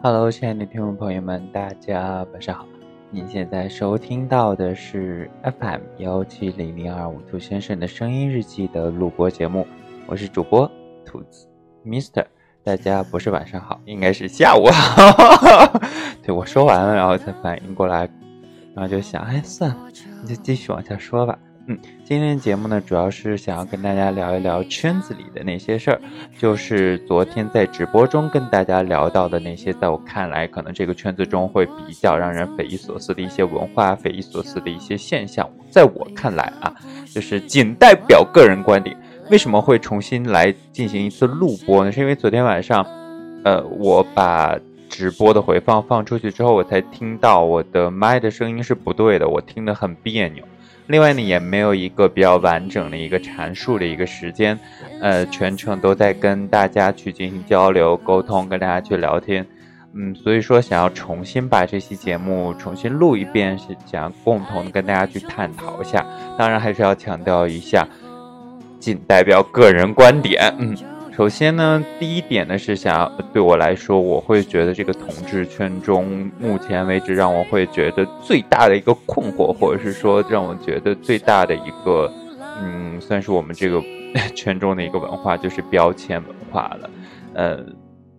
Hello，亲爱的听众朋友们，大家晚上好。您现在收听到的是 FM 幺七零零二五兔先生的声音日记的录播节目，我是主播兔子 Mister。大家不是晚上好，应该是下午好。对我说完了，然后才反应过来，然后就想，哎，算了，你就继续往下说吧。嗯，今天的节目呢，主要是想要跟大家聊一聊圈子里的那些事儿，就是昨天在直播中跟大家聊到的那些，在我看来，可能这个圈子中会比较让人匪夷所思的一些文化，匪夷所思的一些现象。在我看来啊，就是仅代表个人观点。为什么会重新来进行一次录播呢？是因为昨天晚上，呃，我把直播的回放放出去之后，我才听到我的麦的声音是不对的，我听得很别扭。另外呢，也没有一个比较完整的一个阐述的一个时间，呃，全程都在跟大家去进行交流沟通，跟大家去聊天，嗯，所以说想要重新把这期节目重新录一遍，是想共同跟大家去探讨一下。当然还是要强调一下，仅代表个人观点，嗯。首先呢，第一点呢是想对我来说，我会觉得这个统治圈中，目前为止让我会觉得最大的一个困惑，或者是说让我觉得最大的一个，嗯，算是我们这个 圈中的一个文化，就是标签文化了。呃，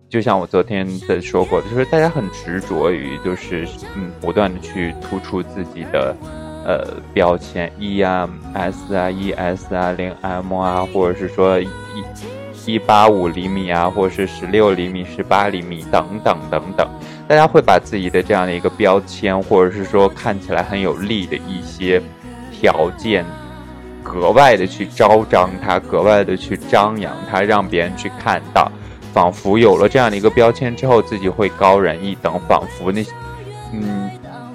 就像我昨天在说过的，就是大家很执着于，就是嗯，不断的去突出自己的呃标签，E 啊、S 啊、E S 啊、零 M 啊，或者是说一。一八五厘米啊，或者是十六厘米、十八厘米等等等等，大家会把自己的这样的一个标签，或者是说看起来很有利的一些条件，格外的去招张它，格外的去张扬它，让别人去看到，仿佛有了这样的一个标签之后，自己会高人一等，仿佛那，嗯，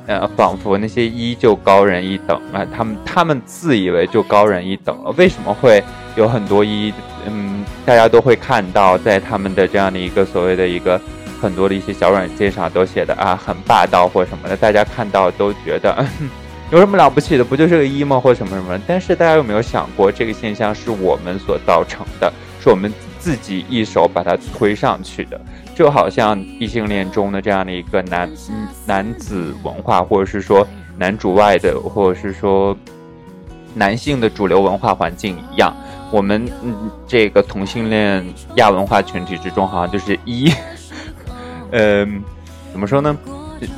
呃，仿佛那些一就高人一等啊，他们他们自以为就高人一等了，为什么会有很多一？嗯，大家都会看到，在他们的这样的一个所谓的一个很多的一些小软件上都写的啊，很霸道或什么的，大家看到都觉得 有什么了不起的，不就是个一吗？或什么什么？但是大家有没有想过，这个现象是我们所造成的，是我们自己一手把它推上去的？就好像异性恋中的这样的一个男男子文化，或者是说男主外的，或者是说男性的主流文化环境一样。我们嗯，这个同性恋亚文化群体之中，好像就是一，嗯，怎么说呢？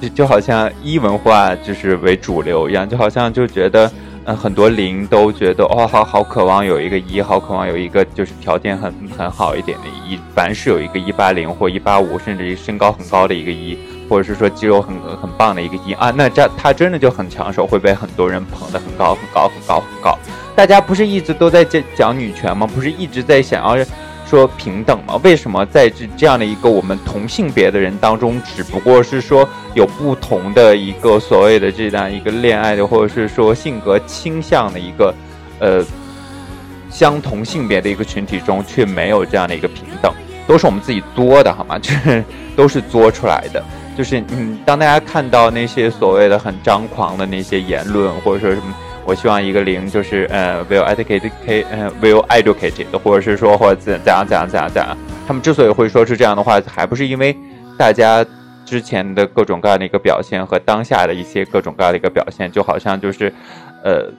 就就好像一文化就是为主流一样，就好像就觉得，嗯，很多零都觉得，哦，好好渴望有一个一，好渴望有一个就是条件很很好一点的一，凡是有一个一八零或一八五，甚至于身高很高的一个一，或者是说肌肉很很棒的一个一啊，那这他真的就很抢手，会被很多人捧得很高很高很高很高。大家不是一直都在讲讲女权吗？不是一直在想要说平等吗？为什么在这这样的一个我们同性别的人当中，只不过是说有不同的一个所谓的这样一个恋爱的，或者是说性格倾向的一个呃相同性别的一个群体中，却没有这样的一个平等？都是我们自己作的好吗？就是都是作出来的。就是嗯，当大家看到那些所谓的很张狂的那些言论，或者说什么。我希望一个零就是呃，will educate k 呃，will educated，或者是说或者怎怎样怎样怎样怎样。他们之所以会说出这样的话，还不是因为大家之前的各种各样的一个表现和当下的一些各种各样的一个表现，就好像就是呃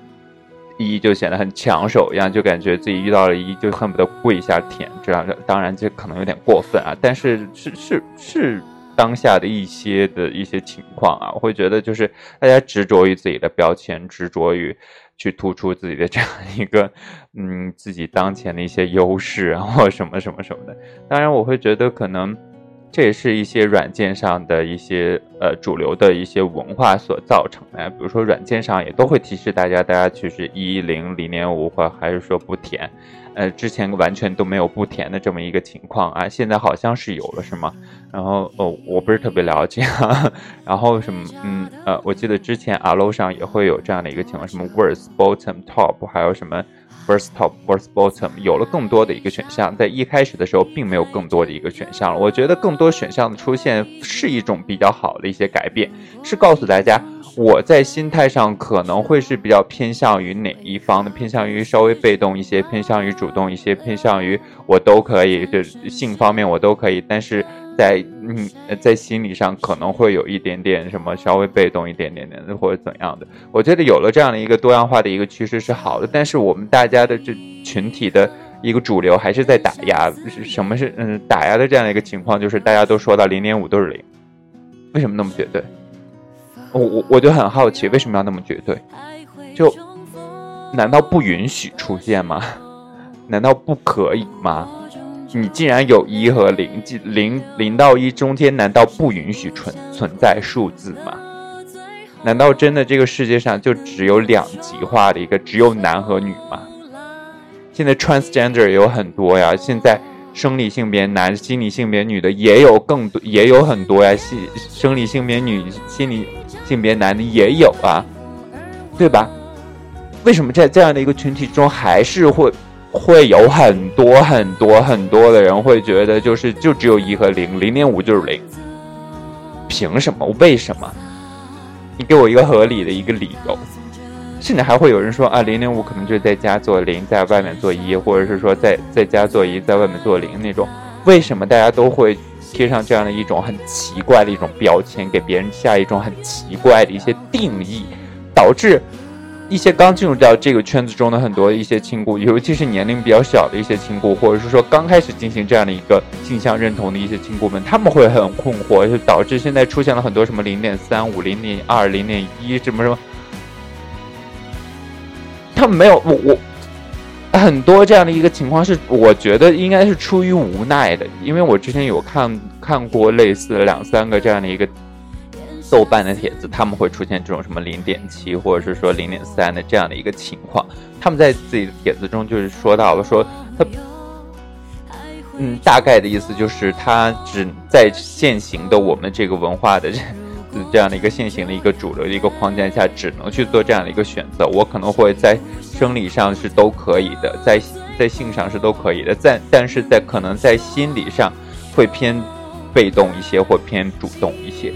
一就显得很抢手一样，就感觉自己遇到了一就恨不得跪下舔。这样当然这可能有点过分啊，但是是是是。当下的一些的一些情况啊，我会觉得就是大家执着于自己的标签，执着于去突出自己的这样一个，嗯，自己当前的一些优势啊，或什么什么什么的。当然，我会觉得可能这也是一些软件上的一些呃主流的一些文化所造成的。比如说，软件上也都会提示大家，大家去是一零零点五，或还是说不填。呃，之前完全都没有不填的这么一个情况啊，现在好像是有了，是吗？然后哦，我不是特别了解。然后什么，嗯呃，我记得之前阿 l 上也会有这样的一个情况，什么 words bottom top，还有什么 first top first bottom，有了更多的一个选项，在一开始的时候并没有更多的一个选项了。我觉得更多选项的出现是一种比较好的一些改变，是告诉大家。我在心态上可能会是比较偏向于哪一方的？偏向于稍微被动一些，偏向于主动一些，偏向于我都可以，就是性方面我都可以。但是在嗯在心理上可能会有一点点什么稍微被动一点点点或者怎样的。我觉得有了这样的一个多样化的一个趋势是好的，但是我们大家的这群体的一个主流还是在打压。什么是嗯打压的这样的一个情况？就是大家都说到零点五都是零，为什么那么绝对？我我我就很好奇，为什么要那么绝对？就难道不允许出现吗？难道不可以吗？你既然有一和零，零零到一中间难道不允许存存在数字吗？难道真的这个世界上就只有两极化的一个，只有男和女吗？现在 transgender 有很多呀，现在生理性别男、心理性别女的也有更多，也有很多呀。性生理性别女、心理性别男的也有啊，对吧？为什么在这样的一个群体中还是会？会有很多很多很多的人会觉得，就是就只有一和零，零点五就是零。凭什么？为什么？你给我一个合理的一个理由。甚至还会有人说啊，零点五可能就在家做零，在外面做一，或者是说在在家做一，在外面做零那种。为什么大家都会贴上这样的一种很奇怪的一种标签，给别人下一种很奇怪的一些定义，导致？一些刚进入到这个圈子中的很多一些亲故，尤其是年龄比较小的一些亲故，或者是说刚开始进行这样的一个性向认同的一些亲故们，他们会很困惑，就导致现在出现了很多什么零点三五、零点二、零点一什么什么，他们没有我我很多这样的一个情况是，我觉得应该是出于无奈的，因为我之前有看看过类似的两三个这样的一个。豆瓣的帖子，他们会出现这种什么零点七或者是说零点三的这样的一个情况。他们在自己的帖子中就是说到了，说他，嗯，大概的意思就是他只在现行的我们这个文化的这这样的一个现行的一个主流的一个框架下，只能去做这样的一个选择。我可能会在生理上是都可以的，在在性上是都可以的，在但是在可能在心理上会偏被动一些或偏主动一些。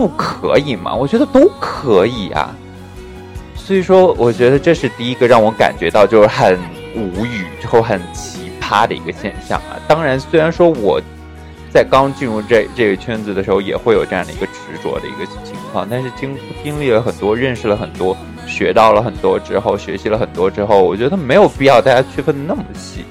不可以吗？我觉得都可以啊。所以说，我觉得这是第一个让我感觉到就是很无语之后很奇葩的一个现象啊。当然，虽然说我在刚进入这这个圈子的时候也会有这样的一个执着的一个情况，但是经经历了很多，认识了很多，学到了很多之后，学习了很多之后，我觉得没有必要大家区分的那么细。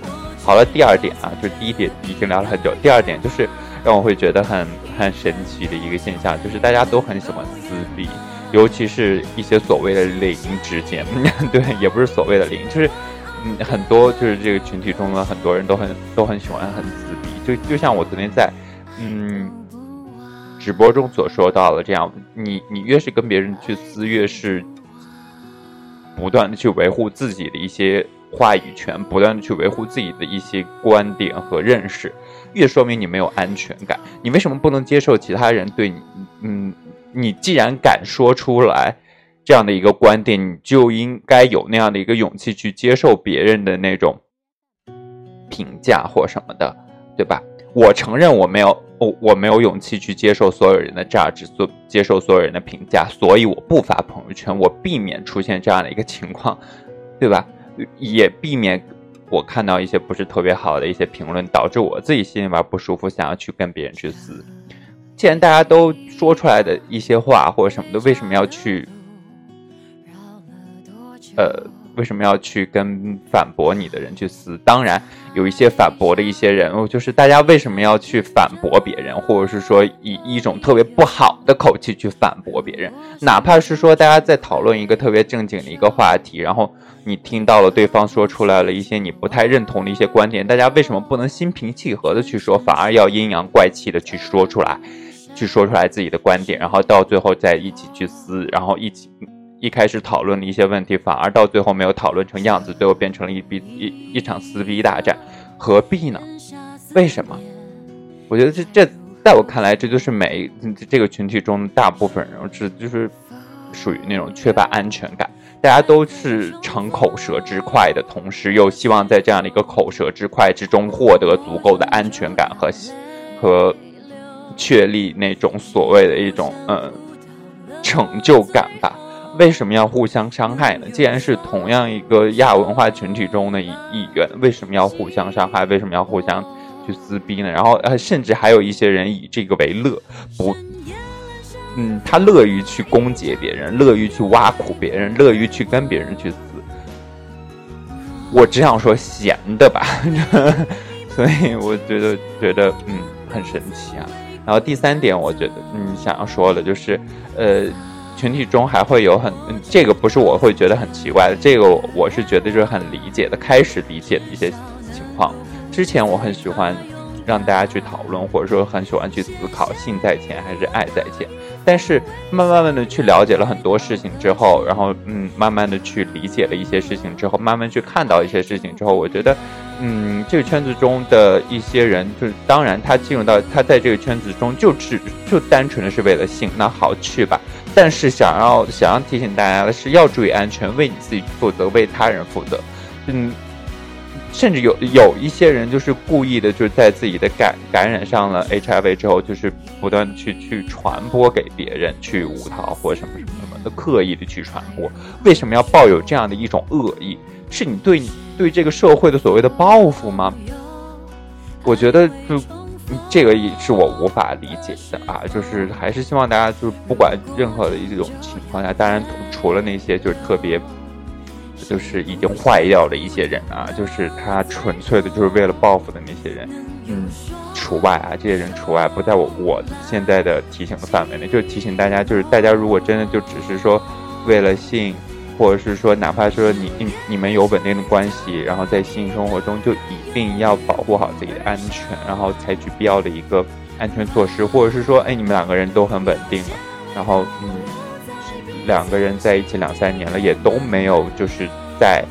好了，第二点啊，就是第一点已经聊了很久，第二点就是。让我会觉得很很神奇的一个现象，就是大家都很喜欢撕逼，尤其是一些所谓的零之间，对，也不是所谓的零，就是嗯，很多就是这个群体中的很多人都很都很喜欢很撕逼，就就像我昨天在嗯直播中所说到的这样，你你越是跟别人去撕，越是不断的去维护自己的一些话语权，不断的去维护自己的一些观点和认识。越说明你没有安全感，你为什么不能接受其他人对你？嗯，你既然敢说出来这样的一个观点，你就应该有那样的一个勇气去接受别人的那种评价或什么的，对吧？我承认我没有，我我没有勇气去接受所有人的价值，所接受所有人的评价，所以我不发朋友圈，我避免出现这样的一个情况，对吧？也避免。我看到一些不是特别好的一些评论，导致我自己心里边不舒服，想要去跟别人去撕。既然大家都说出来的一些话或者什么的，为什么要去？呃。为什么要去跟反驳你的人去撕？当然，有一些反驳的一些人，就是大家为什么要去反驳别人，或者是说以一种特别不好的口气去反驳别人？哪怕是说大家在讨论一个特别正经的一个话题，然后你听到了对方说出来了一些你不太认同的一些观点，大家为什么不能心平气和的去说，反而要阴阳怪气的去说出来，去说出来自己的观点，然后到最后再一起去撕，然后一起。一开始讨论的一些问题，反而到最后没有讨论成样子，最后变成了一逼一一场撕逼大战，何必呢？为什么？我觉得这这，在我看来，这就是每这个群体中大部分人是就是属于那种缺乏安全感，大家都是逞口舌之快的同时，又希望在这样的一个口舌之快之中获得足够的安全感和和确立那种所谓的一种呃成就感吧。为什么要互相伤害呢？既然是同样一个亚文化群体中的一一员，为什么要互相伤害？为什么要互相去撕逼呢？然后呃，甚至还有一些人以这个为乐，不，嗯，他乐于去攻讦别人，乐于去挖苦别人，乐于去跟别人去撕。我只想说闲的吧，所以我觉得觉得嗯很神奇啊。然后第三点，我觉得嗯想要说的就是，呃，群体中还会有很这个不是我会觉得很奇怪的，这个我是觉得就是很理解的，开始理解的一些情况。之前我很喜欢让大家去讨论，或者说很喜欢去思考性在前还是爱在前。但是慢慢慢的去了解了很多事情之后，然后嗯，慢慢的去理解了一些事情之后，慢慢去看到一些事情之后，我觉得，嗯，这个圈子中的一些人，就是当然他进入到他在这个圈子中就只就单纯的是为了性，那好去吧。但是想要想要提醒大家的是，要注意安全，为你自己负责，为他人负责，嗯。甚至有有一些人就是故意的，就是在自己的感感染上了 HIV 之后，就是不断去去传播给别人，去误逃或什么什么什么的，刻意的去传播。为什么要抱有这样的一种恶意？是你对对这个社会的所谓的报复吗？我觉得就这个也是我无法理解的啊！就是还是希望大家就是不管任何的一种情况下，当然除了那些就是特别。就是已经坏掉的一些人啊，就是他纯粹的就是为了报复的那些人，嗯，除外啊，这些人除外，不在我我现在的提醒的范围内。就提醒大家，就是大家如果真的就只是说为了性，或者是说哪怕说你你你们有稳定的关系，然后在性生活中就一定要保护好自己的安全，然后采取必要的一个安全措施，或者是说，哎，你们两个人都很稳定了，然后嗯。两个人在一起两三年了，也都没有就是在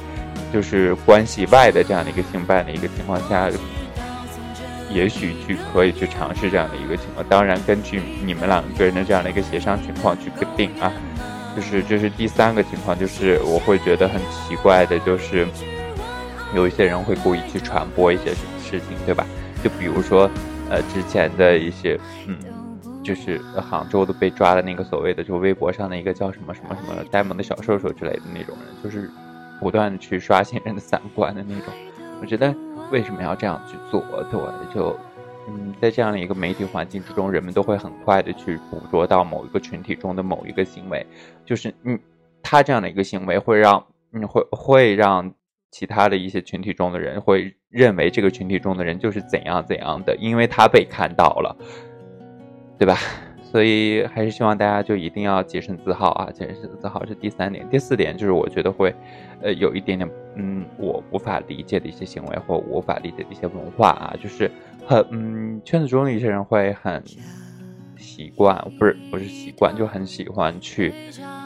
就是关系外的这样的一个性伴的一个情况下，也许去可以去尝试这样的一个情况。当然，根据你们两个人的这样的一个协商情况去决定啊。就是这是第三个情况，就是我会觉得很奇怪的，就是有一些人会故意去传播一些什么事情，对吧？就比如说呃之前的一些嗯。就是杭州的被抓的那个所谓的，就微博上的一个叫什么什么什么呆萌的小瘦瘦之类的那种人，就是不断的去刷新人的三观的那种。我觉得为什么要这样去做？对，就嗯，在这样的一个媒体环境之中，人们都会很快的去捕捉到某一个群体中的某一个行为，就是嗯，他这样的一个行为会让嗯会会让其他的一些群体中的人会认为这个群体中的人就是怎样怎样的，因为他被看到了。对吧？所以还是希望大家就一定要洁身自好啊！洁身自好是第三点，第四点就是我觉得会，呃，有一点点，嗯，我无法理解的一些行为或无法理解的一些文化啊，就是很，嗯，圈子中的一些人会很习惯，不是不是习惯，就很喜欢去，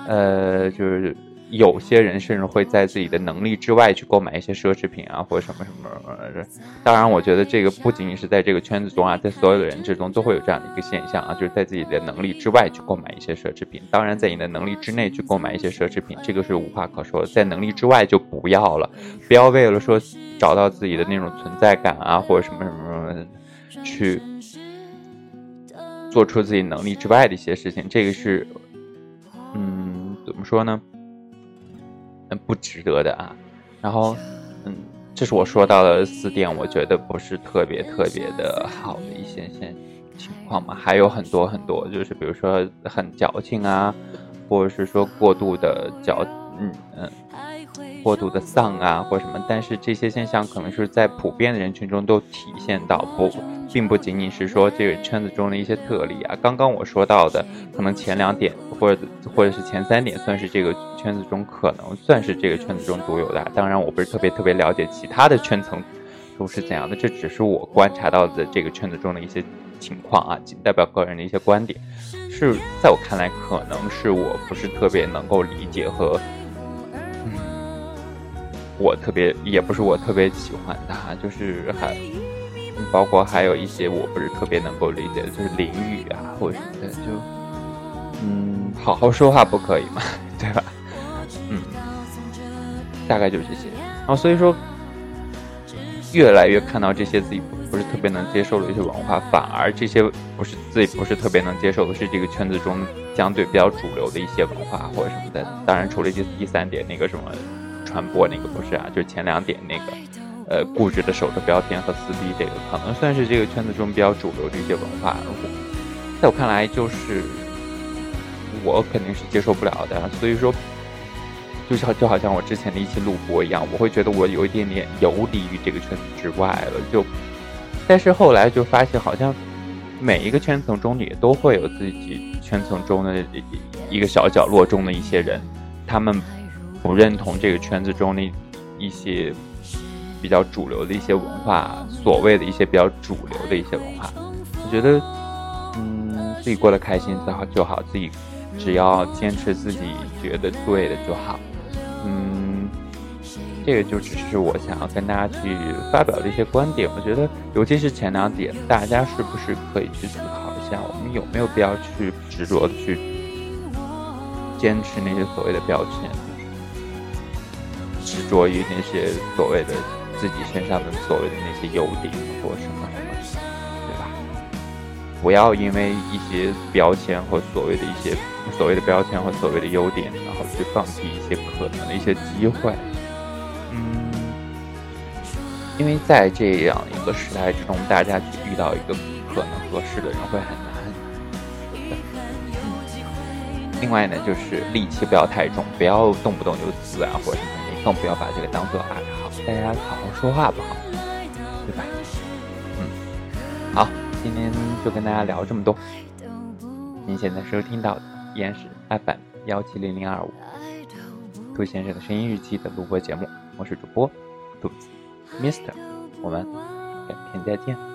呃，就是。有些人甚至会在自己的能力之外去购买一些奢侈品啊，或者什么什么什么。当然，我觉得这个不仅仅是在这个圈子中啊，在所有的人之中都会有这样的一个现象啊，就是在自己的能力之外去购买一些奢侈品。当然，在你的能力之内去购买一些奢侈品，这个是无话可说。在能力之外就不要了，不要为了说找到自己的那种存在感啊，或者什么什么什么，去做出自己能力之外的一些事情。这个是，嗯，怎么说呢？不值得的啊，然后，嗯，这是我说到的四点，我觉得不是特别特别的好的一些些情况嘛，还有很多很多，就是比如说很矫情啊，或者是说过度的矫，嗯嗯。过度的丧啊，或什么，但是这些现象可能是在普遍的人群中都体现到，不，并不仅仅是说这个圈子中的一些特例啊。刚刚我说到的，可能前两点或者或者是前三点，算是这个圈子中可能算是这个圈子中独有的。当然，我不是特别特别了解其他的圈层都是怎样的，这只是我观察到的这个圈子中的一些情况啊，仅代表个人的一些观点，是在我看来，可能是我不是特别能够理解和。我特别也不是我特别喜欢他，就是还包括还有一些我不是特别能够理解的，就是淋雨啊或者什么的，就嗯，好好说话不可以吗？对吧？嗯，大概就是这些。然后所以说，越来越看到这些自己不是特别能接受的一些文化，反而这些不是自己不是特别能接受的，是这个圈子中相对比较主流的一些文化或者什么的。当然，除了第第三点那个什么。传播那个不是啊，就是前两点那个，呃固执的守着标签和撕逼，这个可能算是这个圈子中比较主流的一些文化。在我看来，就是我肯定是接受不了的。所以说，就像就好像我之前的一期录播一样，我会觉得我有一点点游离于这个圈子之外了。就，但是后来就发现，好像每一个圈层中也都会有自己圈层中的一个小角落中的一些人，他们不认同这个圈子中的一些。比较主流的一些文化，所谓的一些比较主流的一些文化，我觉得，嗯，自己过得开心就好就好，自己只要坚持自己觉得对的就好，嗯，这个就只是我想要跟大家去发表的一些观点。我觉得，尤其是前两点，大家是不是可以去思考一下，我们有没有必要去执着的去坚持那些所谓的标签，执着于那些所谓的。自己身上的所谓的那些优点或什么什么，对吧？不要因为一些标签或所谓的一些所谓的标签或所谓的优点，然后去放弃一些可能的一些机会。嗯，因为在这样一个时代之中，大家去遇到一个可能合适的人会很难。另外呢，就是戾气不要太重，不要动不动就撕啊或者什么，你更不要把这个当做爱好。大家好好说话不好，对吧？嗯，好，今天就跟大家聊这么多。您现在收听到的依然是 FM 幺七零零二五兔先生的声音日记的录播节目，我是主播兔子 Mister，我们改天再见。